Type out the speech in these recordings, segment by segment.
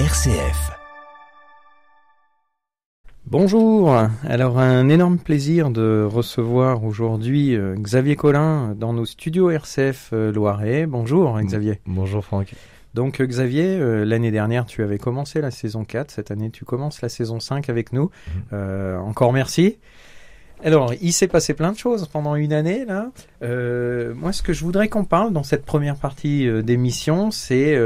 RCF. Bonjour, alors un énorme plaisir de recevoir aujourd'hui euh, Xavier Collin dans nos studios RCF euh, Loiret. Bonjour Xavier. Bonjour Franck. Donc euh, Xavier, l'année dernière tu avais commencé la saison 4, cette année tu commences la saison 5 avec nous. Mhm. encore merci. Alors, il s'est passé plein de choses pendant une année là. moi, ce que je voudrais qu'on parle dans cette première partie d'émission, c'est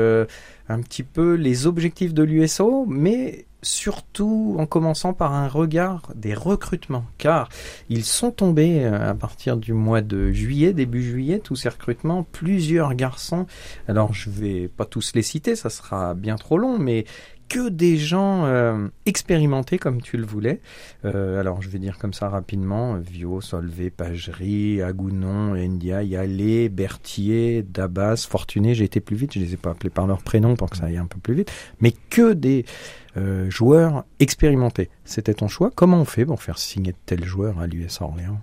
un petit peu les objectifs de l'USO, mais surtout en commençant par un regard des recrutements, car ils sont tombés euh, à partir du mois de juillet, début juillet, tous ces recrutements, plusieurs garçons. Alors je vais pas tous les citer, ça sera bien trop long, mais que des gens euh, expérimentés comme tu le voulais. Euh, alors je vais dire comme ça rapidement, Vio, Solvay, Pagerie, Agounon, India, Yalé, Berthier, Dabas, Fortuné, j'ai été plus vite, je les ai pas appelés par leur prénom pour que ça aille un peu plus vite, mais que des euh, joueurs expérimentés. C'était ton choix. Comment on fait pour faire signer tel joueur à l'US Orléans?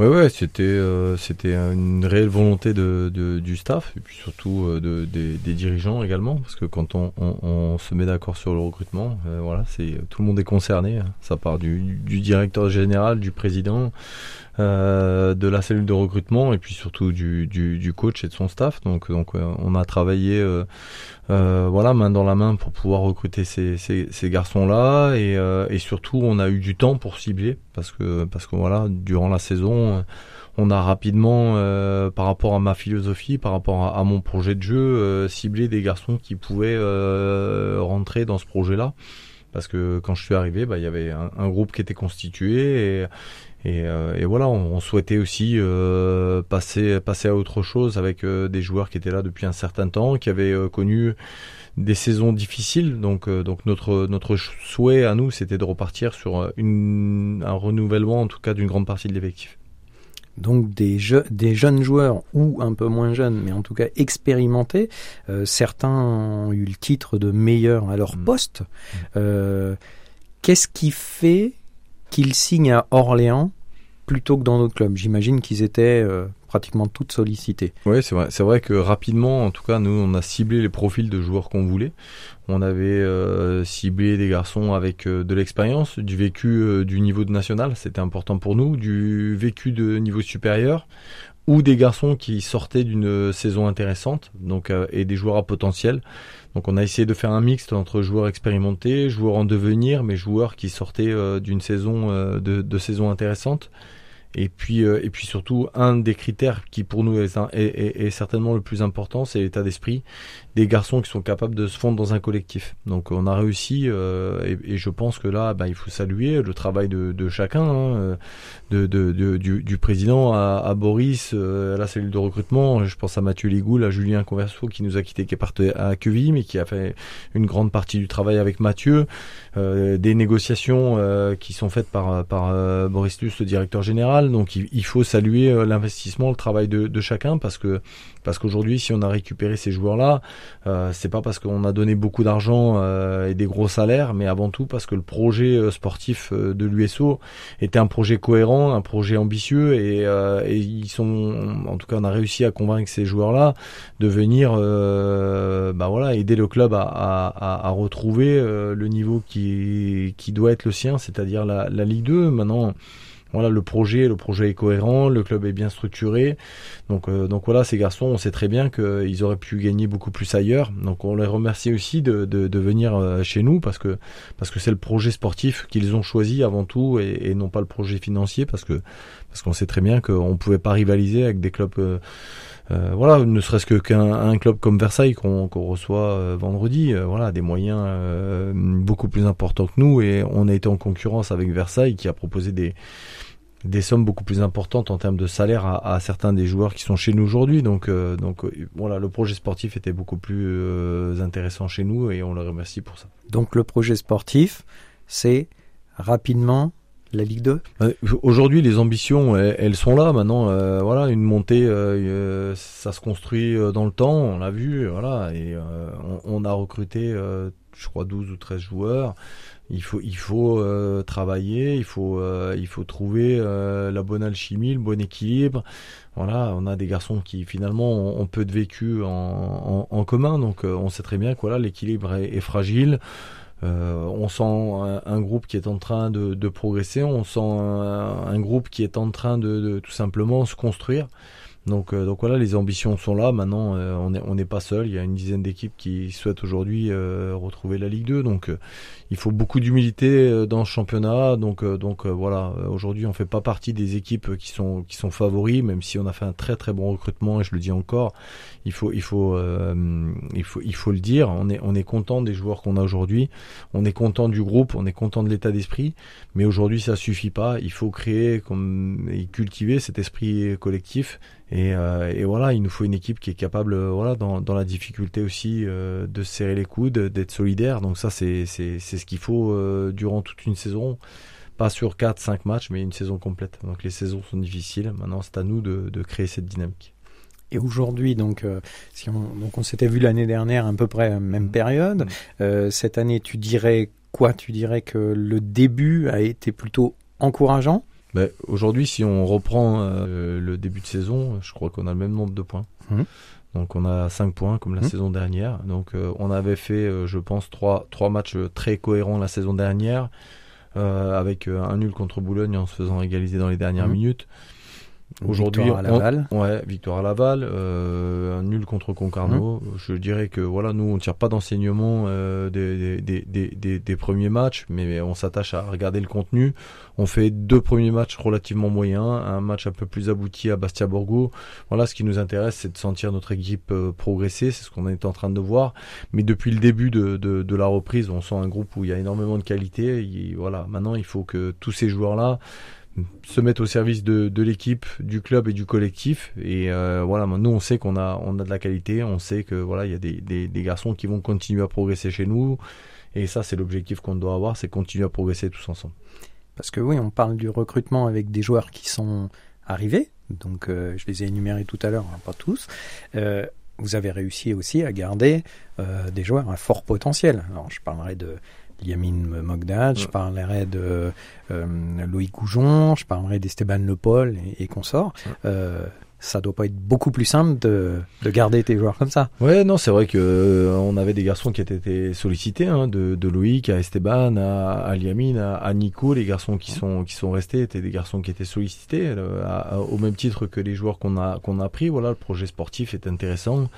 Ouais, ouais, c'était euh, c'était une réelle volonté de, du staff et puis surtout euh, de, des, dirigeants également parce que quand on, on, se met d'accord sur le recrutement, voilà, c'est tout le monde est concerné. Hein. Ça part du, du directeur général, du président, euh, de la cellule de recrutement et puis surtout du, du, coach et de son staff. Donc, donc on a travaillé euh, euh, voilà main dans la main pour pouvoir recruter ces, ces, garçons-là et, et, surtout on a eu du temps pour cibler parce que parce que voilà durant la saison on a rapidement, par rapport à ma philosophie, par rapport à, mon projet de jeu, ciblé des garçons qui pouvaient rentrer dans ce projet-là. Parce que quand je suis arrivé, bah, il y avait un, un, groupe qui était constitué et, et, euh, et, voilà, on, souhaitait aussi euh, passer, passer à autre chose avec euh, des joueurs qui étaient là depuis un certain temps, qui avaient connu des saisons difficiles. Donc, donc notre, notre souhait à nous, c'était de repartir sur une, un renouvellement, en tout cas, d'une grande partie de l'effectif. Donc des, des jeunes joueurs ou un peu moins jeunes, mais en tout cas expérimentés. certains ont eu le titre de meilleur à leur mmh. poste. Mmh. Qu'est-ce qui fait qu'ils signent à Orléans plutôt que dans d'autres clubs? J'imagine qu'ils étaient euh, pratiquement toutes sollicités. Oui, c'est vrai. C'est vrai que rapidement, en tout cas, nous, on a ciblé les profils de joueurs qu'on voulait. On avait euh, ciblé des garçons avec euh, de l'expérience, du vécu du niveau de national, c'était important pour nous, du vécu de niveau supérieur, ou des garçons qui sortaient d'une saison intéressante, donc et des joueurs à potentiel. Donc on a essayé de faire un mixte entre joueurs expérimentés, joueurs en devenir, mais joueurs qui sortaient d'une saison de saison intéressante. Et puis, euh, et puis surtout, un des critères qui pour nous est, est, est, certainement le plus important, c'est l'état d'esprit des garçons qui sont capables de se fondre dans un collectif. Donc on a réussi, euh, et, et, je pense que là, bah, il faut saluer le travail de, de chacun, hein, de, de, de du, du, président à, à Boris, euh, à la cellule de recrutement. Je pense à Mathieu Ligoul, à Julien Converso qui nous a quitté, qui est parti à Queville, mais qui a fait une grande partie du travail avec Mathieu. Euh, des négociations euh, qui sont faites par, par Boris Luce, le directeur général donc il, faut saluer euh, l'investissement, le travail de, chacun parce que parce qu'aujourd'hui, si on a récupéré ces joueurs-là, euh, c'est pas parce qu'on a donné beaucoup d'argent euh, et des gros salaires, mais avant tout parce que le projet euh, sportif de l'USO était un projet cohérent, un projet ambitieux et, ils sont, en tout cas, on a réussi à convaincre ces joueurs-là de venir, bah voilà, aider le club à, retrouver le niveau qui qui doit être le sien, c'est-à-dire la, la Ligue 2. Maintenant voilà le projet le projet est cohérent le club est bien structuré. Donc euh, donc voilà ces garçons on sait très bien qu'ils auraient pu gagner beaucoup plus ailleurs. Donc on les remercie aussi de, de, venir euh, chez nous parce que parce que c'est le projet sportif qu'ils ont choisi avant tout et, et, non pas le projet financier parce que parce qu'on sait très bien qu'on pouvait pas rivaliser avec des clubs euh, euh voilà, ne serait-ce que qu'un club comme Versailles qu'on reçoit vendredi, voilà, des moyens beaucoup plus importants que nous et on a été en concurrence avec Versailles qui a proposé des sommes beaucoup plus importantes en termes de salaire à, à certains des joueurs qui sont chez nous aujourd'hui. Donc, euh, donc euh, voilà, le projet sportif était beaucoup plus euh, intéressant chez nous et on le remercie pour ça. Donc le projet sportif, c'est rapidement la Ligue 2 Aujourd'hui, les ambitions, elles, sont là. Maintenant, voilà, une montée, ça se construit dans le temps. On l'a vu, voilà, et on, on, a recruté, je crois, 12 ou 13 joueurs il faut, il faut euh, travailler, il faut, euh, il faut trouver euh, la bonne alchimie, le bon équilibre. Voilà, on a des garçons qui finalement ont, peu de vécu en, en, commun, donc on sait très bien que voilà, l'équilibre est, fragile. On sent un, groupe qui est en train de, progresser, on sent un, groupe qui est en train de tout simplement se construire. Donc, euh, donc voilà, les ambitions sont là. Maintenant, euh, on n'est pas seul. Il y a une dizaine d'équipes qui souhaitent aujourd'hui euh, retrouver la Ligue 2. Donc, il faut beaucoup d'humilité dans ce championnat. Donc, donc voilà, aujourd'hui, on fait pas partie des équipes qui sont qui sont favoris, même si on a fait un très très bon recrutement. Et je le dis encore, il faut il faut il faut il faut le dire. On est on est content des joueurs qu'on a aujourd'hui. On est content du groupe. On est content de l'état d'esprit. Mais aujourd'hui, ça suffit pas. Il faut créer comme et cultiver cet esprit collectif et, euh, et, voilà, il nous faut une équipe qui est capable, euh, voilà, dans, dans la difficulté aussi, euh, de serrer les coudes, d'être solidaire. Donc ça, c'est c'est ce qu'il faut euh, durant toute une saison, pas sur 4-5 matchs, mais une saison complète. Donc les saisons sont difficiles. Maintenant, c'est à nous de, de, créer cette dynamique. Et aujourd'hui, donc, si on, donc on s'était vu l'année dernière à peu près même mmh. période. Mmh. cette année, tu dirais quoi? Tu dirais que le début a été plutôt encourageant? Bah, aujourd'hui, si on reprend euh, le début de saison, je crois qu'on a le même nombre de points. Mmh. Donc on a 5 points comme la mmh. saison dernière. Donc euh, on avait fait, euh, je pense, trois, trois matchs très cohérents la saison dernière, avec un nul contre Boulogne en se faisant égaliser dans les dernières mmh. minutes. Aujourd'hui, victoire à Laval. ouais, victoire à Laval, euh, un nul contre Concarneau. Mmh. Je dirais que voilà, nous on tire pas d'enseignement euh, des, des, des, des, premiers matchs, mais on s'attache à regarder le contenu. On fait deux premiers matchs relativement moyens, un match un peu plus abouti à Bastia Borgo. Voilà, ce qui nous intéresse, c'est de sentir notre équipe euh, progresser. C'est ce qu'on est en train de voir. Mais depuis le début de, de, de, la reprise, on sent un groupe où il y a énormément de qualité. voilà, maintenant il faut que tous ces joueurs là se mettre au service de, l'équipe, du club et du collectif. Et euh, voilà, nous on sait qu'on a, de la qualité, on sait que voilà, il y a des, garçons qui vont continuer à progresser chez nous. Et ça, c'est l'objectif qu'on doit avoir, c'est continuer à progresser tous ensemble. Parce que oui, on parle du recrutement avec des joueurs qui sont arrivés. Donc, euh, je les ai énumérés tout à l'heure, hein, pas tous. Euh, vous avez réussi aussi à garder des joueurs à fort potentiel. Alors, je parlerai de Yamine Mogdad, je parlerai de euh, Loïc Goujon, je parlerai d'Esteban Le Paul et, et consorts. Euh, ça doit pas être beaucoup plus simple de, de garder tes joueurs comme ça. Ouais, non, c'est vrai que euh, on avait des garçons qui étaient sollicités, hein, de, de Loïc à Esteban, à, à Liamine, à, Nico, les garçons qui sont qui sont restés étaient des garçons qui étaient sollicités, euh, au même titre que les joueurs qu'on a qu'on a pris. Voilà, le projet sportif est intéressant.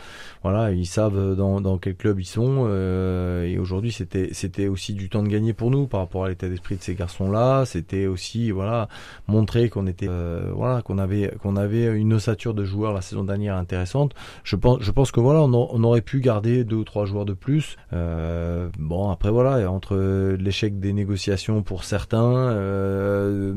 Voilà, ils savent dans, dans quel club ils sont. Euh, et aujourd'hui, c'était c'était aussi du temps de gagner pour nous par rapport à l'état d'esprit de ces garçons-là. C'était aussi voilà montrer qu'on était voilà qu'on avait qu'on avait une ossature de joueurs la saison dernière intéressante. Je pense, je pense que voilà, on, aurait pu garder deux ou trois joueurs de plus. Euh, bon, après voilà, entre l'échec des négociations pour certains, euh,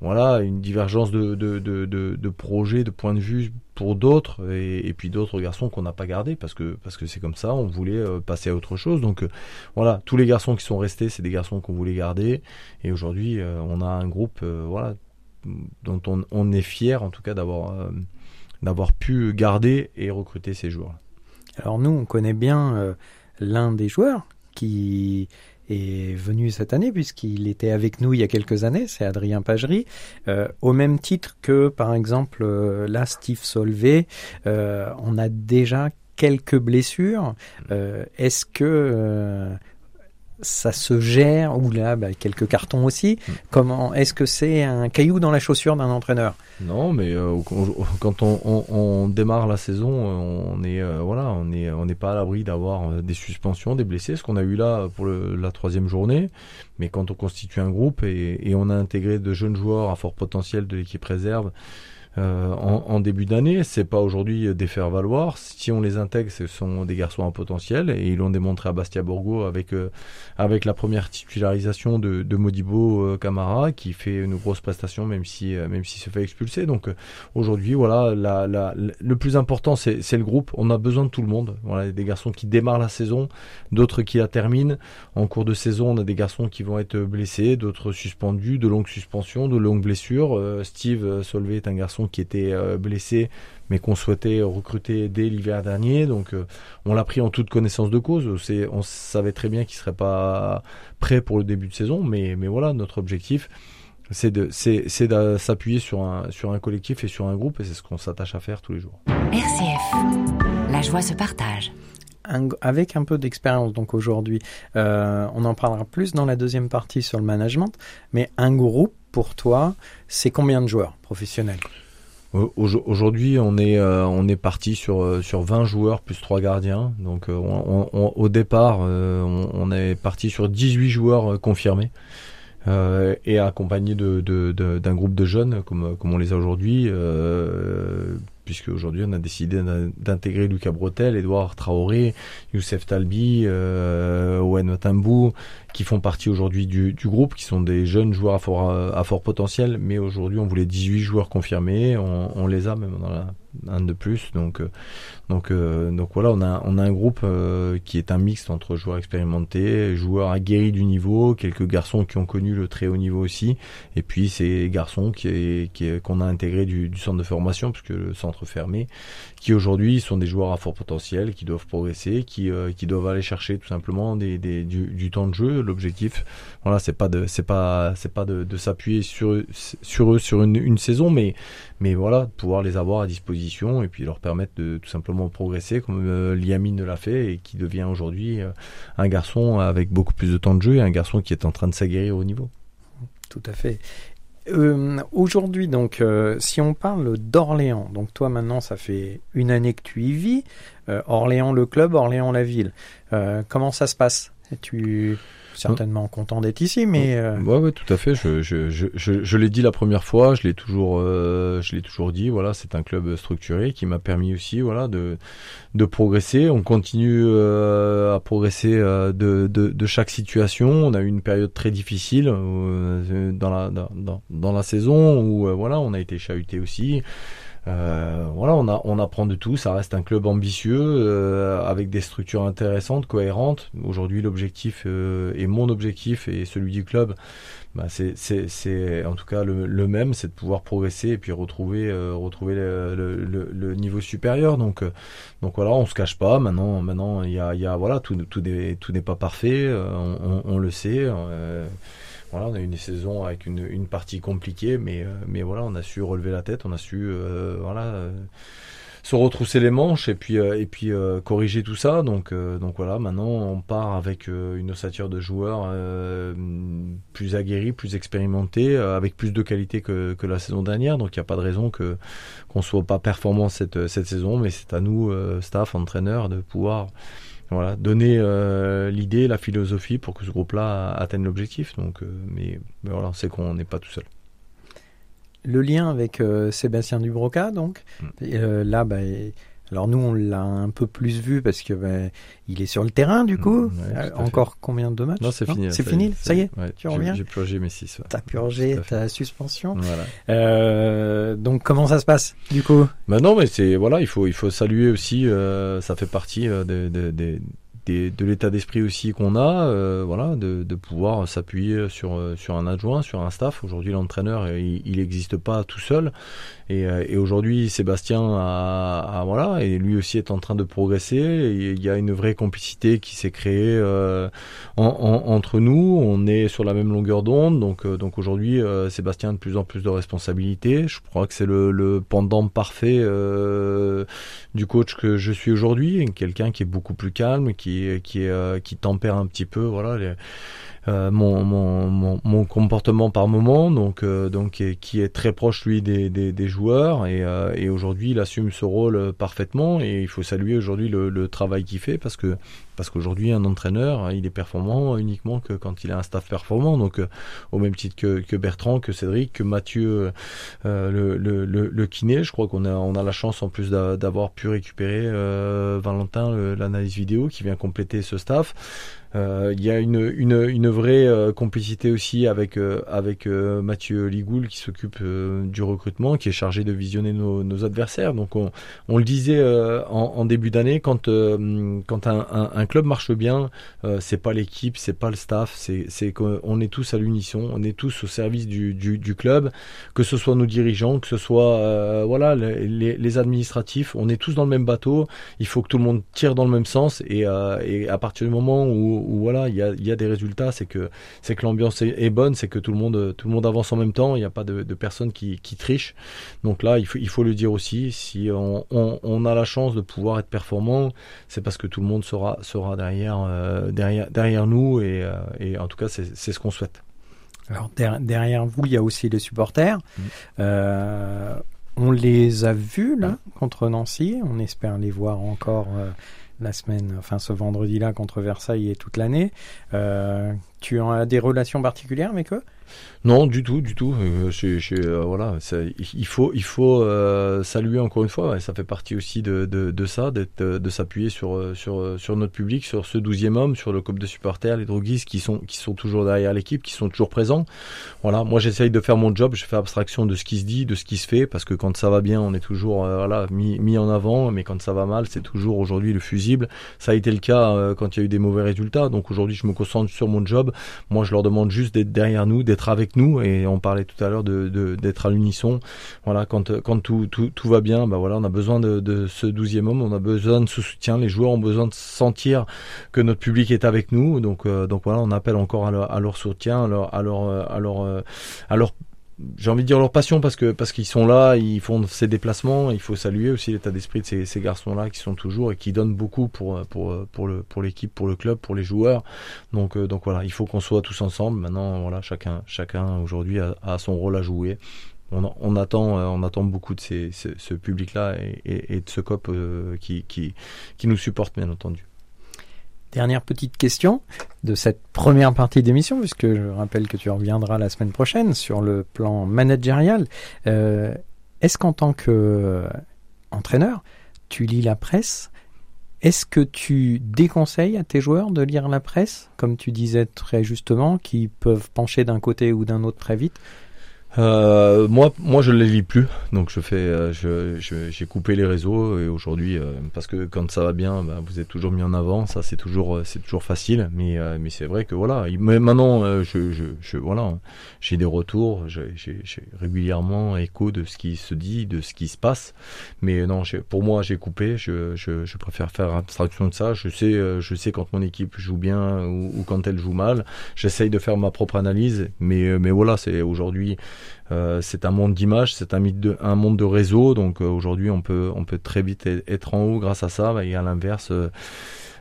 voilà, une divergence de, de, de, de, projets, de points de vue pour d'autres, et, puis d'autres garçons qu'on n'a pas gardés parce que parce que c'est comme ça, on voulait euh, passer à autre chose. Donc voilà, tous les garçons qui sont restés, c'est des garçons qu'on voulait garder, et aujourd'hui, on a un groupe, voilà dont on, est fier en tout cas d'avoir euh, pu garder et recruter ces joueurs. Alors nous, on connaît bien euh, l'un des joueurs qui est venu cette année puisqu'il était avec nous il y a quelques années, c'est Adrien Pagerie, euh, au même titre que par exemple là Steve Solvay, on a déjà quelques blessures. Est-ce que ça se gère ou là bah, quelques cartons aussi. Mm. Comment est-ce que c'est un caillou dans la chaussure d'un entraîneur? Non, mais euh, quand on, on, on, démarre la saison, on est euh, voilà, on est on n'est pas à l'abri d'avoir euh, des suspensions, des blessés, ce qu'on a eu là pour le, la troisième journée. Mais quand on constitue un groupe et, et, on a intégré de jeunes joueurs à fort potentiel de l'équipe réserve euh, en, début d'année. C'est pas aujourd'hui des faire valoir. Si on les intègre, ce sont des garçons à potentiel et ils l'ont démontré à Bastia Borgo avec euh, avec la première titularisation de, de Modibo euh, Camara qui fait une grosse prestation même si même s'il se fait expulser. Donc aujourd'hui, voilà, la, la, le plus important c'est le groupe. On a besoin de tout le monde. Voilà, des garçons qui démarrent la saison, d'autres qui la terminent. En cours de saison, on a des garçons qui vont être blessés, d'autres suspendus, de longues suspensions, de longues blessures. Steve Solvay est un garçon qui était euh, blessé, mais qu'on souhaitait recruter dès l'hiver dernier. Donc euh, on l'a pris en toute connaissance de cause. On savait très bien qu'il serait pas prêt pour le début de saison, mais, mais voilà, notre objectif, c'est de, c'est, de s'appuyer sur un, sur un collectif et sur un groupe, et c'est ce qu'on s'attache à faire tous les jours. RCF, la joie se partage. avec un peu d'expérience, donc aujourd'hui, euh, on en parlera plus dans la deuxième partie sur le management, mais un groupe, pour toi, c'est combien de joueurs professionnels? Aujourd'hui, on est euh, on est parti sur euh, sur 20 joueurs plus 3 gardiens. Donc euh, au départ, on, est parti sur 18 joueurs confirmés. et accompagnés de, d'un groupe de jeunes comme, comme on les a aujourd'hui, puisque aujourd'hui on a décidé d'intégrer Lucas Bretel, Edouard Traoré, Youssef Talbi, Owen Matambou, qui font partie aujourd'hui du, du, groupe, qui sont des jeunes joueurs à fort, à fort potentiel, mais aujourd'hui on voulait 18 joueurs confirmés, on, on les a même dans la, un de plus. Donc, euh, donc, euh, donc voilà, on a, on a un groupe euh, qui est un mixte entre joueurs expérimentés, joueurs aguerris du niveau, quelques garçons qui ont connu le très haut niveau aussi, et puis ces garçons qui, qu'on a intégrés du, du, centre de formation, puisque le centre fermé, qui aujourd'hui sont des joueurs à fort potentiel, qui doivent progresser, qui, qui doivent aller chercher tout simplement des, des du, temps de jeu. L'objectif, voilà, c'est pas de, c'est pas, c'est pas de, s'appuyer sur, sur eux sur une, une saison, mais, mais voilà, pouvoir les avoir à disposition et puis leur permettre de tout simplement progresser comme euh, Liamine l'a fait et qui devient aujourd'hui euh, un garçon avec beaucoup plus de temps de jeu et un garçon qui est en train de s'aguerrir au niveau. Tout à fait. Euh, aujourd'hui, donc, si on parle d'Orléans, donc toi maintenant, ça fait une année que tu y vis. Orléans le club, Orléans la ville. comment ça se passe? Tu certainement content d'être ici, mais euh... ouais, ouais, tout à fait. Je, je, je, je, l'ai dit la première fois, je l'ai toujours, euh, je l'ai toujours dit. Voilà, c'est un club structuré qui m'a permis aussi, voilà, de de progresser. On continue euh, à progresser euh, de, de, de, chaque situation. On a eu une période très difficile euh, dans la dans, dans la saison où voilà, on a été chahuté aussi. Euh, voilà, on, a, on apprend de tout. Ça reste un club ambitieux euh, avec des structures intéressantes, cohérentes. Aujourd'hui, l'objectif euh, et mon objectif et celui du club, bah, c'est en tout cas le, même, c'est de pouvoir progresser et puis retrouver, retrouver le, le, niveau supérieur. Donc, donc voilà, on se cache pas. Maintenant, maintenant, il y a, y a voilà, tout, tout n'est tout n'est pas parfait. On, on, on, le sait. Voilà, on a eu une saison avec une, une partie compliquée, mais, euh, mais voilà, on a su relever la tête, on a su euh, voilà, euh, se retrousser les manches et puis, et puis corriger tout ça. Donc, donc voilà, maintenant on part avec une ossature de joueurs plus aguerris, plus expérimentés, avec plus de qualité que, que la saison dernière. Donc il n'y a pas de raison que qu'on soit pas performant cette, cette saison, mais c'est à nous, staff, entraîneurs, de pouvoir voilà, donner euh, l'idée, la philosophie pour que ce groupe-là atteigne l'objectif. Donc, euh, mais, voilà, c'est qu'on n'est pas tout seul. Le lien avec euh, Sébastien Dubroca, donc, mm. là, bah, alors nous, on l'a un peu plus vu parce que ben, il est sur le terrain du coup. Mm, euh, encore combien de matchs Non, c'est fini. C'est fini, ça y est. tu reviens. J'ai purgé mes six. Ouais. T'as purgé ta suspension. Voilà. Euh, donc comment ça se passe du coup? Bah non, mais c'est voilà, il faut il faut saluer aussi. Euh, ça fait partie euh, des, des, de l'état d'esprit aussi qu'on a, euh, voilà, de, de pouvoir s'appuyer sur sur un adjoint, sur un staff. Aujourd'hui, l'entraîneur, il n'existe pas tout seul. Et, euh, et aujourd'hui, Sébastien a, a, voilà, et lui aussi est en train de progresser. Il y a une vraie complicité qui s'est créée euh, en, en, entre nous. On est sur la même longueur d'onde. Donc, euh, donc aujourd'hui, Sébastien a de plus en plus de responsabilités. Je crois que c'est le, le, pendant parfait du coach que je suis aujourd'hui. Quelqu'un qui est beaucoup plus calme, qui, qui, qui tempère un petit peu, voilà. Euh, mon, mon, mon, comportement par moment, donc, euh, donc qui est très proche lui des, des, joueurs et, euh, et aujourd'hui il assume ce rôle parfaitement et il faut saluer aujourd'hui le, travail qu'il fait parce que parce qu'aujourd'hui un entraîneur il est performant uniquement que quand il a un staff performant donc au même titre que, que Bertrand, que Cédric, que Mathieu le, le, le, kiné, je crois qu'on a on a la chance en plus d'avoir pu récupérer Valentin l'analyse vidéo qui vient compléter ce staff. Euh, il y a une, une, une vraie euh, complicité aussi avec, euh, avec Mathieu Ligoul qui s'occupe du recrutement, qui est chargé de visionner nos, adversaires. Donc on, on le disait en, début d'année, quand, quand un, un, club marche bien, c'est pas l'équipe, c'est pas le staff, c'est qu'on est tous à l'unisson, on est tous au service du, club, que ce soit nos dirigeants, que ce soit voilà les, administratifs, on est tous dans le même bateau. Il faut que tout le monde tire dans le même sens et, et à partir du moment où voilà, il y a, des résultats, c'est que l'ambiance est, bonne, c'est que tout le monde tout le monde avance en même temps, il n'y a pas de, de personnes qui, qui trichent. Donc là, il faut le dire aussi, si on a la chance de pouvoir être performant, c'est parce que tout le monde sera sera derrière euh, derrière derrière nous et, euh, et en tout cas c'est ce qu'on souhaite. Alors derrière vous, il y a aussi les supporters. Mmh. Euh, on les a vus là contre Nancy. On espère les voir encore la semaine, enfin ce vendredi-là contre Versailles et toute l'année. Tu as des relations particulières avec eux? Non, du tout, du tout. Euh, euh, voilà, il faut, il faut euh, saluer encore une fois. Et ça fait partie aussi de, de, de ça, de s'appuyer sur, sur, sur notre public, sur ce douzième homme, sur le couple de supporters, les droguistes qui sont, qui sont toujours derrière l'équipe, qui sont toujours présents. Voilà, moi j'essaye de faire mon job. Je fais abstraction de ce qui se dit, de ce qui se fait, parce que quand ça va bien, on est toujours voilà mis, mis en avant, mais quand ça va mal, c'est toujours aujourd'hui le fusible. Ça a été le cas quand il y a eu des mauvais résultats. Donc aujourd'hui, je me concentre sur mon job. Moi, je leur demande juste d'être derrière nous, d'être avec nous et on parlait tout à l'heure de, d'être à l'unisson. Voilà, quand, quand tout, tout, tout, va bien, bah voilà, on a besoin de, ce douzième homme, on a besoin de ce soutien. Les joueurs ont besoin de sentir que notre public est avec nous. Donc, euh, donc voilà, on appelle encore à leur, à leur soutien, à leur, à leur, à leur, à leur j'ai envie de dire leur passion parce que parce qu'ils sont là, ils font ces déplacements. Il faut saluer aussi l'état d'esprit de ces, ces garçons-là qui sont toujours et qui donnent beaucoup pour pour pour le pour l'équipe, pour le club, pour les joueurs. Donc euh, donc voilà, il faut qu'on soit tous ensemble. Maintenant voilà, chacun chacun aujourd'hui a, son rôle à jouer. On, on, attend, euh, on attend beaucoup de ces, ce, public-là et, et, et, de ce COP euh, qui, qui, qui nous supporte, bien entendu. Dernière petite question de cette première partie d'émission, puisque je rappelle que tu reviendras la semaine prochaine sur le plan managérial. Euh, Est-ce qu'en tant que euh, tu lis la presse? Est-ce que tu déconseilles à tes joueurs de lire la presse, comme tu disais très justement, qui peuvent pencher d'un côté ou d'un autre très vite euh, moi, moi, je ne les lis plus. Donc, je fais, euh, je, j'ai coupé les réseaux et aujourd'hui, euh, parce que quand ça va bien, bah, vous êtes toujours mis en avant. Ça, c'est toujours, euh, c'est toujours facile. Mais, mais c'est vrai que voilà. Mais maintenant, je, je, je, voilà, j'ai des retours. J'ai, régulièrement écho de ce qui se dit, de ce qui se passe. Mais non, pour moi, j'ai coupé. Je, je, je préfère faire abstraction de ça. Je sais, je sais quand mon équipe joue bien ou, ou quand elle joue mal. J'essaye de faire ma propre analyse. Mais, mais voilà, c'est aujourd'hui. Euh, c'est un monde d'image, c'est un, un, monde de réseau. Donc euh, aujourd'hui, on peut, on peut très vite être en haut grâce à ça. et à l'inverse, euh,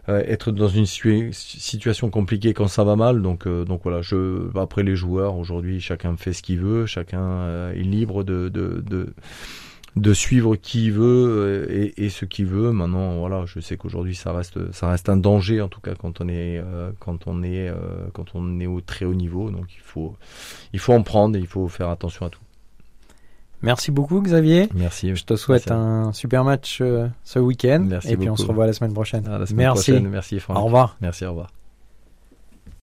être dans une situation compliquée quand ça va mal. Donc, donc voilà. Je, après les joueurs, aujourd'hui, chacun fait ce qu'il veut. Chacun est libre de, de, de de suivre qui il veut euh, et, ce qu'il veut. Maintenant, voilà, je sais qu'aujourd'hui ça reste ça reste un danger en tout cas quand on est euh, quand on est euh, quand on est au très haut niveau. Donc il faut il faut en prendre et il faut faire attention à tout. Merci beaucoup Xavier. Merci. Je te souhaite un super match ce week-end. Merci et puis on se revoit la semaine prochaine. la semaine merci. Prochaine. Merci Franck. Au revoir. Merci. Au revoir.